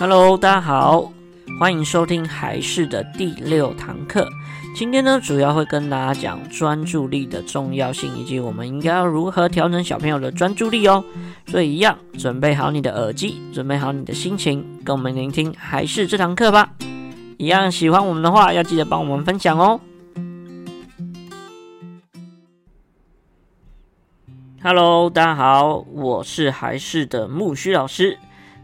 Hello，大家好，欢迎收听还是的第六堂课。今天呢，主要会跟大家讲专注力的重要性，以及我们应该要如何调整小朋友的专注力哦。所以一样，准备好你的耳机，准备好你的心情，跟我们聆听还是这堂课吧。一样喜欢我们的话，要记得帮我们分享哦。Hello，大家好，我是还是的木须老师。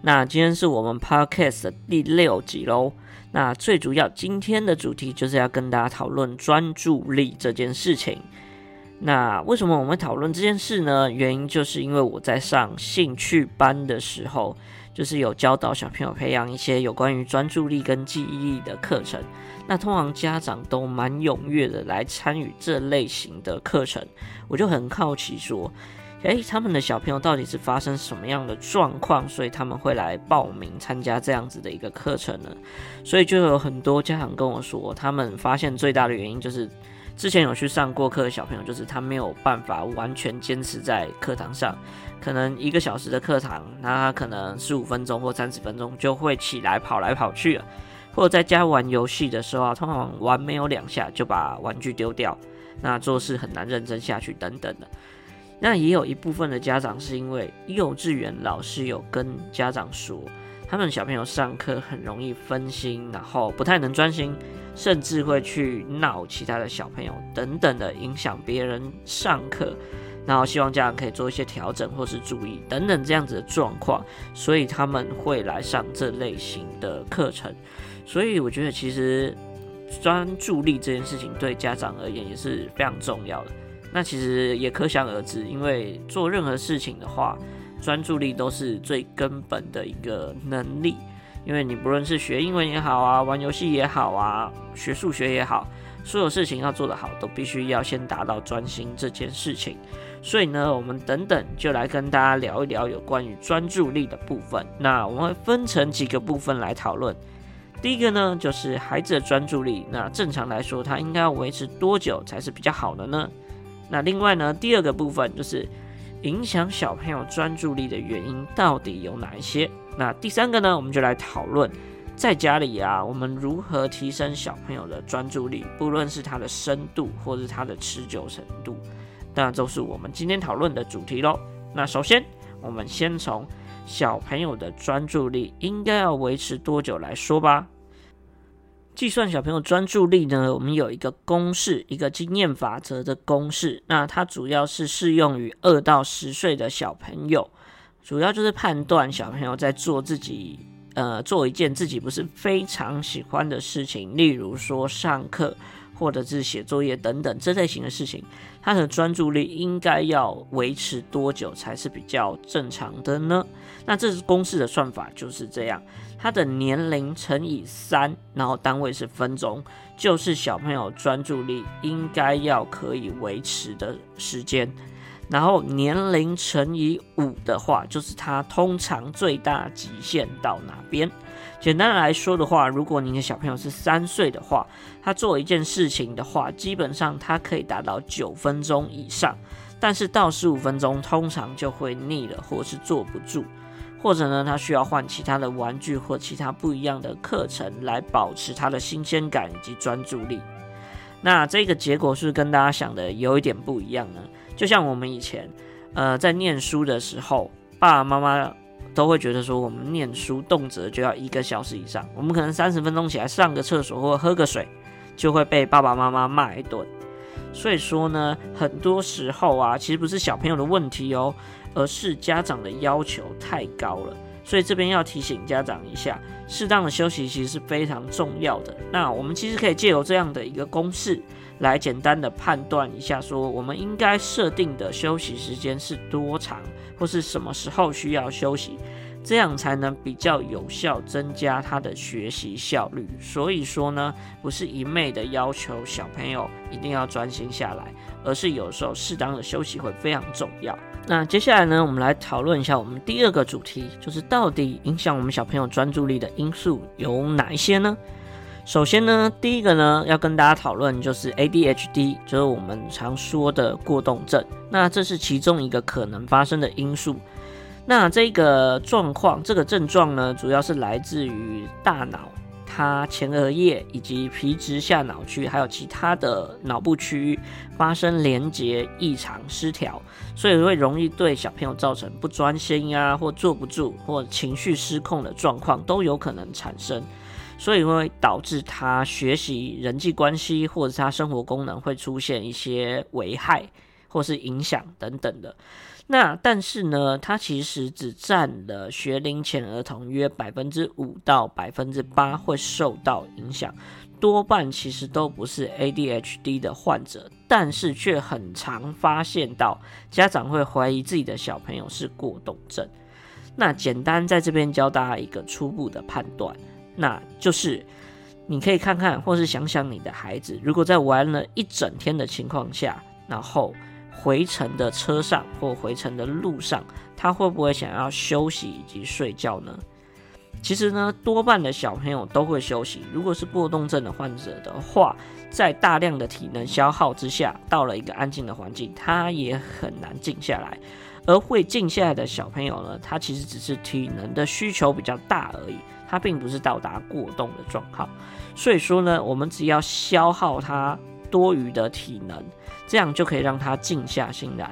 那今天是我们 Podcast 的第六集喽。那最主要今天的主题就是要跟大家讨论专注力这件事情。那为什么我们会讨论这件事呢？原因就是因为我在上兴趣班的时候，就是有教导小朋友培养一些有关于专注力跟记忆力的课程。那通常家长都蛮踊跃的来参与这类型的课程，我就很好奇说。诶，他们的小朋友到底是发生什么样的状况，所以他们会来报名参加这样子的一个课程呢？所以就有很多家长跟我说，他们发现最大的原因就是，之前有去上过课的小朋友，就是他没有办法完全坚持在课堂上，可能一个小时的课堂，那他可能十五分钟或三十分钟就会起来跑来跑去了，或者在家玩游戏的时候啊，通常玩没有两下就把玩具丢掉，那做事很难认真下去等等的。那也有一部分的家长是因为幼稚园老师有跟家长说，他们小朋友上课很容易分心，然后不太能专心，甚至会去闹其他的小朋友等等的，影响别人上课。然后希望家长可以做一些调整或是注意等等这样子的状况，所以他们会来上这类型的课程。所以我觉得其实专注力这件事情对家长而言也是非常重要的。那其实也可想而知，因为做任何事情的话，专注力都是最根本的一个能力。因为你不论是学英文也好啊，玩游戏也好啊，学数学也好，所有事情要做得好，都必须要先达到专心这件事情。所以呢，我们等等就来跟大家聊一聊有关于专注力的部分。那我们会分成几个部分来讨论。第一个呢，就是孩子的专注力。那正常来说，他应该要维持多久才是比较好的呢？那另外呢，第二个部分就是影响小朋友专注力的原因到底有哪一些？那第三个呢，我们就来讨论在家里啊，我们如何提升小朋友的专注力，不论是他的深度或是他的持久程度，那都是我们今天讨论的主题喽。那首先，我们先从小朋友的专注力应该要维持多久来说吧。计算小朋友专注力呢，我们有一个公式，一个经验法则的公式。那它主要是适用于二到十岁的小朋友，主要就是判断小朋友在做自己呃做一件自己不是非常喜欢的事情，例如说上课或者是写作业等等这类型的事情，他的专注力应该要维持多久才是比较正常的呢？那这是公式的算法就是这样。他的年龄乘以三，然后单位是分钟，就是小朋友专注力应该要可以维持的时间。然后年龄乘以五的话，就是他通常最大极限到哪边。简单来说的话，如果您的小朋友是三岁的话，他做一件事情的话，基本上他可以达到九分钟以上，但是到十五分钟通常就会腻了，或是坐不住。或者呢，他需要换其他的玩具或其他不一样的课程来保持他的新鲜感以及专注力。那这个结果是不是跟大家想的有一点不一样呢？就像我们以前，呃，在念书的时候，爸爸妈妈都会觉得说，我们念书动辄就要一个小时以上，我们可能三十分钟起来上个厕所或喝个水，就会被爸爸妈妈骂一顿。所以说呢，很多时候啊，其实不是小朋友的问题哦。而是家长的要求太高了，所以这边要提醒家长一下，适当的休息其实是非常重要的。那我们其实可以借由这样的一个公式来简单的判断一下，说我们应该设定的休息时间是多长，或是什么时候需要休息，这样才能比较有效增加他的学习效率。所以说呢，不是一昧的要求小朋友一定要专心下来，而是有时候适当的休息会非常重要。那接下来呢，我们来讨论一下我们第二个主题，就是到底影响我们小朋友专注力的因素有哪一些呢？首先呢，第一个呢，要跟大家讨论就是 ADHD，就是我们常说的过动症。那这是其中一个可能发生的因素。那这个状况，这个症状呢，主要是来自于大脑。它前额叶以及皮质下脑区，还有其他的脑部区域发生连接异常失调，所以会容易对小朋友造成不专心呀，或坐不住，或情绪失控的状况都有可能产生，所以会导致他学习、人际关系或者他生活功能会出现一些危害或是影响等等的。那但是呢，它其实只占了学龄前儿童约百分之五到百分之八会受到影响，多半其实都不是 ADHD 的患者，但是却很常发现到家长会怀疑自己的小朋友是过动症。那简单在这边教大家一个初步的判断，那就是你可以看看或是想想你的孩子，如果在玩了一整天的情况下，然后。回程的车上或回程的路上，他会不会想要休息以及睡觉呢？其实呢，多半的小朋友都会休息。如果是过动症的患者的话，在大量的体能消耗之下，到了一个安静的环境，他也很难静下来。而会静下来的小朋友呢，他其实只是体能的需求比较大而已，他并不是到达过动的状况。所以说呢，我们只要消耗他多余的体能。这样就可以让他静下心来，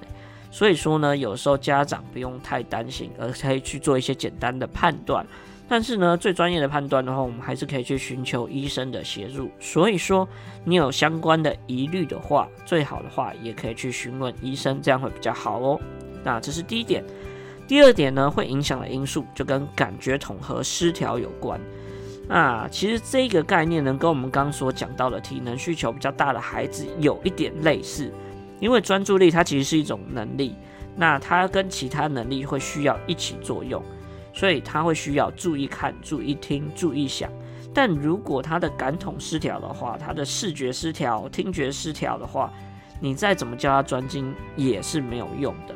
所以说呢，有时候家长不用太担心，而可以去做一些简单的判断。但是呢，最专业的判断的话，我们还是可以去寻求医生的协助。所以说，你有相关的疑虑的话，最好的话也可以去询问医生，这样会比较好哦。那这是第一点。第二点呢，会影响的因素就跟感觉统合失调有关。那其实这个概念呢，跟我们刚所讲到的体能需求比较大的孩子有一点类似，因为专注力它其实是一种能力，那它跟其他能力会需要一起作用，所以它会需要注意看、注意听、注意想。但如果他的感统失调的话，他的视觉失调、听觉失调的话，你再怎么教他专精也是没有用的。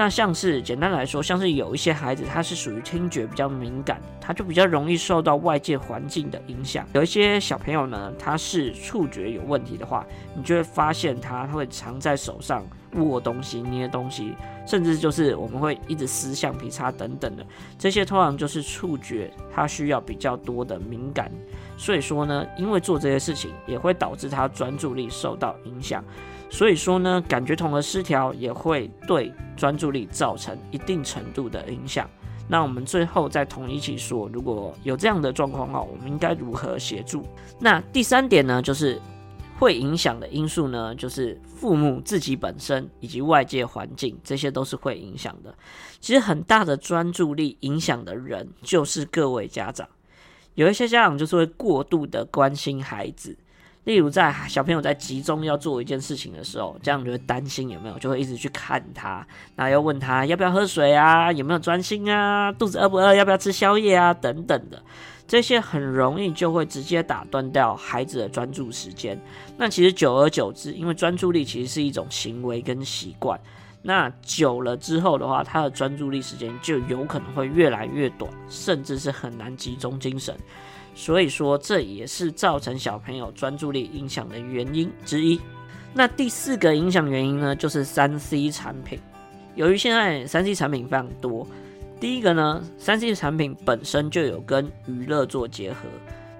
那像是简单来说，像是有一些孩子，他是属于听觉比较敏感，他就比较容易受到外界环境的影响。有一些小朋友呢，他是触觉有问题的话，你就会发现他会藏在手上握东西、捏东西，甚至就是我们会一直撕橡皮擦等等的。这些通常就是触觉，他需要比较多的敏感。所以说呢，因为做这些事情，也会导致他专注力受到影响。所以说呢，感觉统合失调也会对专注力造成一定程度的影响。那我们最后再统一起说，如果有这样的状况哈，我们应该如何协助？那第三点呢，就是会影响的因素呢，就是父母自己本身以及外界环境，这些都是会影响的。其实很大的专注力影响的人，就是各位家长。有一些家长就是会过度的关心孩子。例如，在小朋友在集中要做一件事情的时候，这样就会担心有没有，就会一直去看他，然后要问他要不要喝水啊，有没有专心啊，肚子饿不饿，要不要吃宵夜啊，等等的，这些很容易就会直接打断掉孩子的专注时间。那其实久而久之，因为专注力其实是一种行为跟习惯，那久了之后的话，他的专注力时间就有可能会越来越短，甚至是很难集中精神。所以说，这也是造成小朋友专注力影响的原因之一。那第四个影响原因呢，就是三 C 产品。由于现在三 C 产品非常多，第一个呢，三 C 产品本身就有跟娱乐做结合，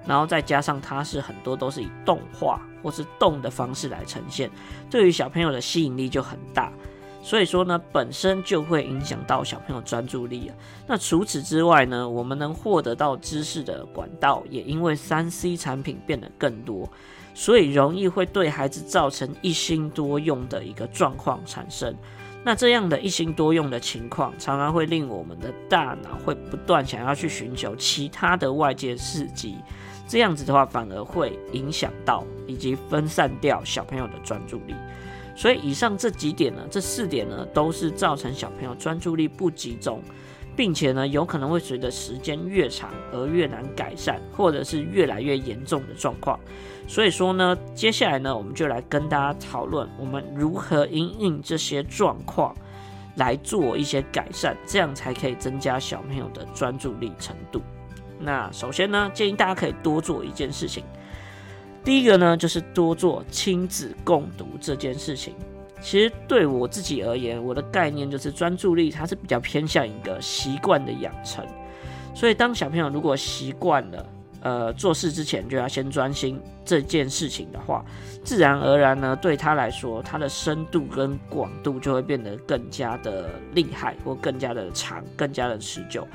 然后再加上它是很多都是以动画或是动的方式来呈现，对于小朋友的吸引力就很大。所以说呢，本身就会影响到小朋友专注力啊。那除此之外呢，我们能获得到知识的管道也因为三 C 产品变得更多，所以容易会对孩子造成一心多用的一个状况产生。那这样的一心多用的情况，常常会令我们的大脑会不断想要去寻求其他的外界刺激，这样子的话反而会影响到以及分散掉小朋友的专注力。所以以上这几点呢，这四点呢，都是造成小朋友专注力不集中，并且呢，有可能会随着时间越长而越难改善，或者是越来越严重的状况。所以说呢，接下来呢，我们就来跟大家讨论，我们如何因应这些状况来做一些改善，这样才可以增加小朋友的专注力程度。那首先呢，建议大家可以多做一件事情。第一个呢，就是多做亲子共读这件事情。其实对我自己而言，我的概念就是专注力，它是比较偏向一个习惯的养成。所以，当小朋友如果习惯了，呃，做事之前就要先专心这件事情的话，自然而然呢，对他来说，他的深度跟广度就会变得更加的厉害，或更加的长，更加的持久。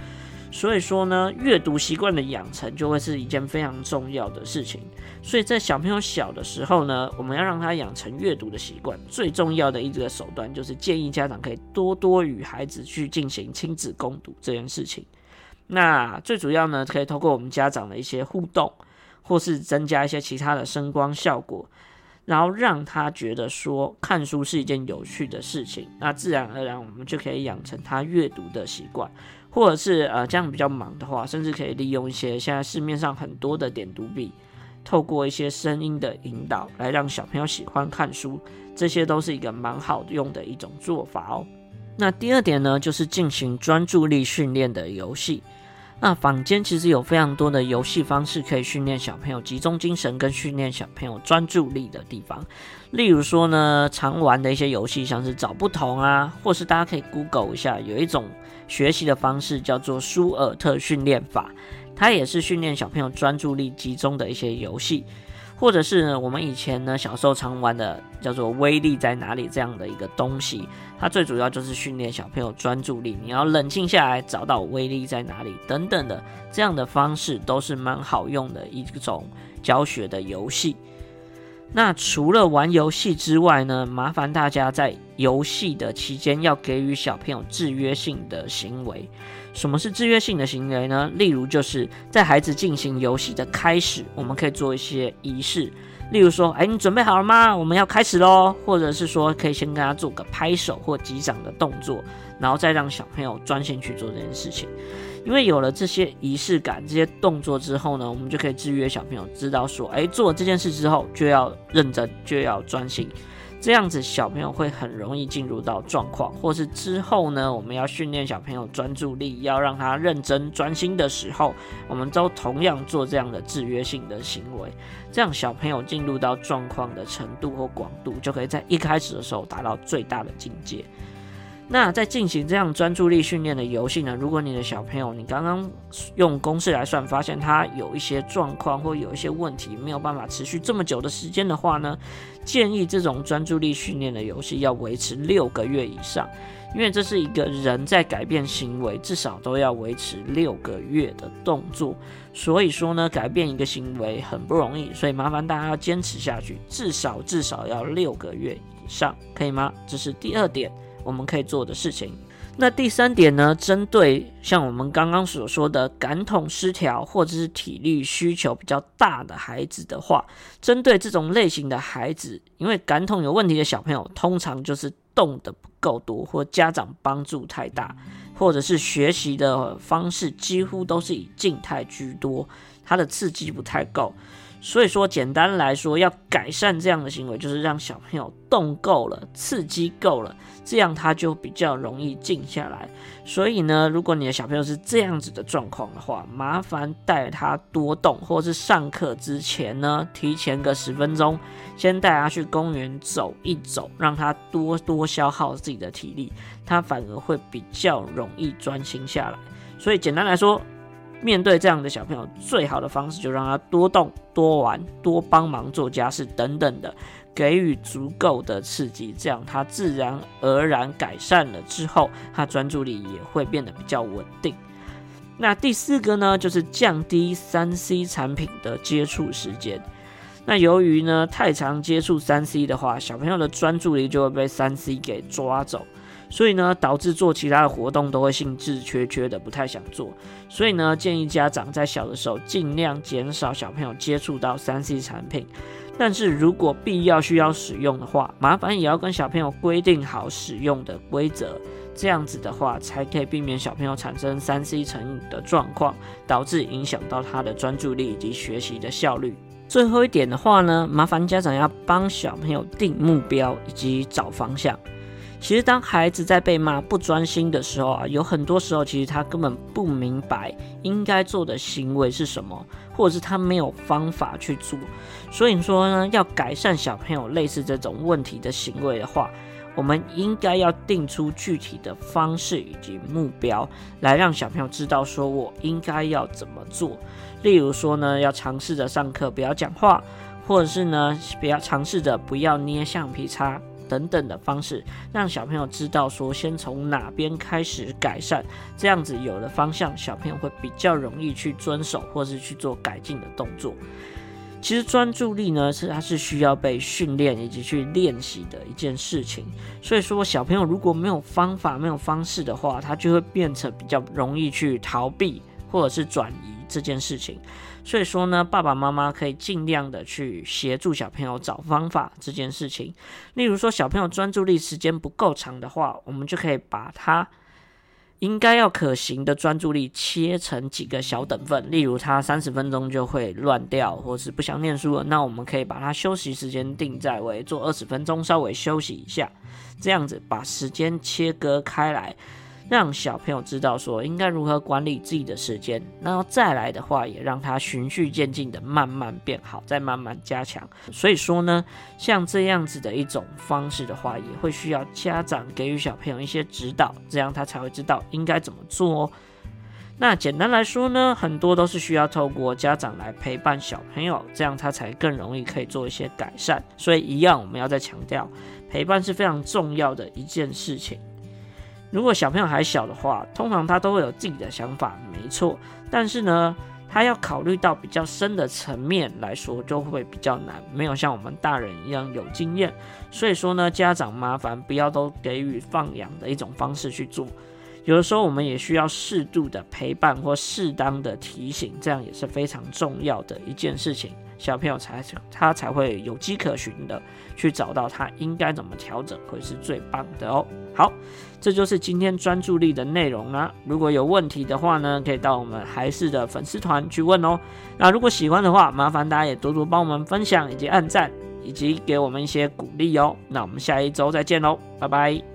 所以说呢，阅读习惯的养成就会是一件非常重要的事情。所以在小朋友小的时候呢，我们要让他养成阅读的习惯，最重要的一个手段就是建议家长可以多多与孩子去进行亲子共读这件事情。那最主要呢，可以透过我们家长的一些互动，或是增加一些其他的声光效果，然后让他觉得说看书是一件有趣的事情。那自然而然，我们就可以养成他阅读的习惯。或者是呃，这样比较忙的话，甚至可以利用一些现在市面上很多的点读笔，透过一些声音的引导，来让小朋友喜欢看书，这些都是一个蛮好用的一种做法哦。那第二点呢，就是进行专注力训练的游戏。那坊间其实有非常多的游戏方式可以训练小朋友集中精神跟训练小朋友专注力的地方。例如说呢，常玩的一些游戏，像是找不同啊，或是大家可以 Google 一下，有一种学习的方式叫做舒尔特训练法，它也是训练小朋友专注力集中的一些游戏。或者是呢，我们以前呢小时候常玩的叫做威力在哪里这样的一个东西，它最主要就是训练小朋友专注力，你要冷静下来找到威力在哪里等等的这样的方式都是蛮好用的一种教学的游戏。那除了玩游戏之外呢，麻烦大家在游戏的期间要给予小朋友制约性的行为。什么是制约性的行为呢？例如就是在孩子进行游戏的开始，我们可以做一些仪式，例如说，哎，你准备好了吗？我们要开始喽。或者是说，可以先跟他做个拍手或击掌的动作，然后再让小朋友专心去做这件事情。因为有了这些仪式感、这些动作之后呢，我们就可以制约小朋友，知道说，哎，做这件事之后就要认真，就要专心。这样子小朋友会很容易进入到状况，或是之后呢，我们要训练小朋友专注力，要让他认真专心的时候，我们都同样做这样的制约性的行为，这样小朋友进入到状况的程度或广度，就可以在一开始的时候达到最大的境界。那在进行这样专注力训练的游戏呢，如果你的小朋友，你刚刚用公式来算，发现他有一些状况或有一些问题，没有办法持续这么久的时间的话呢，建议这种专注力训练的游戏要维持六个月以上，因为这是一个人在改变行为至少都要维持六个月的动作，所以说呢，改变一个行为很不容易，所以麻烦大家要坚持下去，至少至少要六个月以上，可以吗？这是第二点。我们可以做的事情。那第三点呢？针对像我们刚刚所说的感统失调或者是体力需求比较大的孩子的话，针对这种类型的孩子，因为感统有问题的小朋友，通常就是动得不够多，或家长帮助太大，或者是学习的方式几乎都是以静态居多，他的刺激不太够。所以说，简单来说，要改善这样的行为，就是让小朋友动够了，刺激够了，这样他就比较容易静下来。所以呢，如果你的小朋友是这样子的状况的话，麻烦带他多动，或是上课之前呢，提前个十分钟，先带他去公园走一走，让他多多消耗自己的体力，他反而会比较容易专心下来。所以简单来说，面对这样的小朋友，最好的方式就让他多动、多玩、多帮忙做家事等等的，给予足够的刺激，这样他自然而然改善了之后，他专注力也会变得比较稳定。那第四个呢，就是降低三 C 产品的接触时间。那由于呢，太常接触三 C 的话，小朋友的专注力就会被三 C 给抓走。所以呢，导致做其他的活动都会兴致缺缺的，不太想做。所以呢，建议家长在小的时候尽量减少小朋友接触到三 C 产品。但是如果必要需要使用的话，麻烦也要跟小朋友规定好使用的规则。这样子的话，才可以避免小朋友产生三 C 成瘾的状况，导致影响到他的专注力以及学习的效率。最后一点的话呢，麻烦家长要帮小朋友定目标以及找方向。其实当孩子在被骂不专心的时候啊，有很多时候其实他根本不明白应该做的行为是什么，或者是他没有方法去做。所以说呢，要改善小朋友类似这种问题的行为的话，我们应该要定出具体的方式以及目标，来让小朋友知道说我应该要怎么做。例如说呢，要尝试着上课不要讲话，或者是呢，不要尝试着不要捏橡皮擦等等的方式，让小朋友知道说先从哪边开始改善，这样子有了方向，小朋友会比较容易去遵守或是去做改进的动作。其实专注力呢，是它是需要被训练以及去练习的一件事情。所以说，小朋友如果没有方法、没有方式的话，他就会变成比较容易去逃避或者是转移这件事情。所以说呢，爸爸妈妈可以尽量的去协助小朋友找方法这件事情。例如说，小朋友专注力时间不够长的话，我们就可以把他。应该要可行的专注力切成几个小等份，例如他三十分钟就会乱掉，或是不想念书了，那我们可以把他休息时间定在为做二十分钟，稍微休息一下，这样子把时间切割开来。让小朋友知道说应该如何管理自己的时间，然后再来的话，也让他循序渐进的慢慢变好，再慢慢加强。所以说呢，像这样子的一种方式的话，也会需要家长给予小朋友一些指导，这样他才会知道应该怎么做哦。那简单来说呢，很多都是需要透过家长来陪伴小朋友，这样他才更容易可以做一些改善。所以一样，我们要再强调，陪伴是非常重要的一件事情。如果小朋友还小的话，通常他都会有自己的想法，没错。但是呢，他要考虑到比较深的层面来说，就会比较难，没有像我们大人一样有经验。所以说呢，家长麻烦不要都给予放养的一种方式去做。有的时候我们也需要适度的陪伴或适当的提醒，这样也是非常重要的一件事情。小朋友才他才会有迹可循的去找到他应该怎么调整会是最棒的哦。好，这就是今天专注力的内容啦。如果有问题的话呢，可以到我们孩事的粉丝团去问哦。那如果喜欢的话，麻烦大家也多多帮我们分享以及按赞，以及给我们一些鼓励哦。那我们下一周再见喽，拜拜。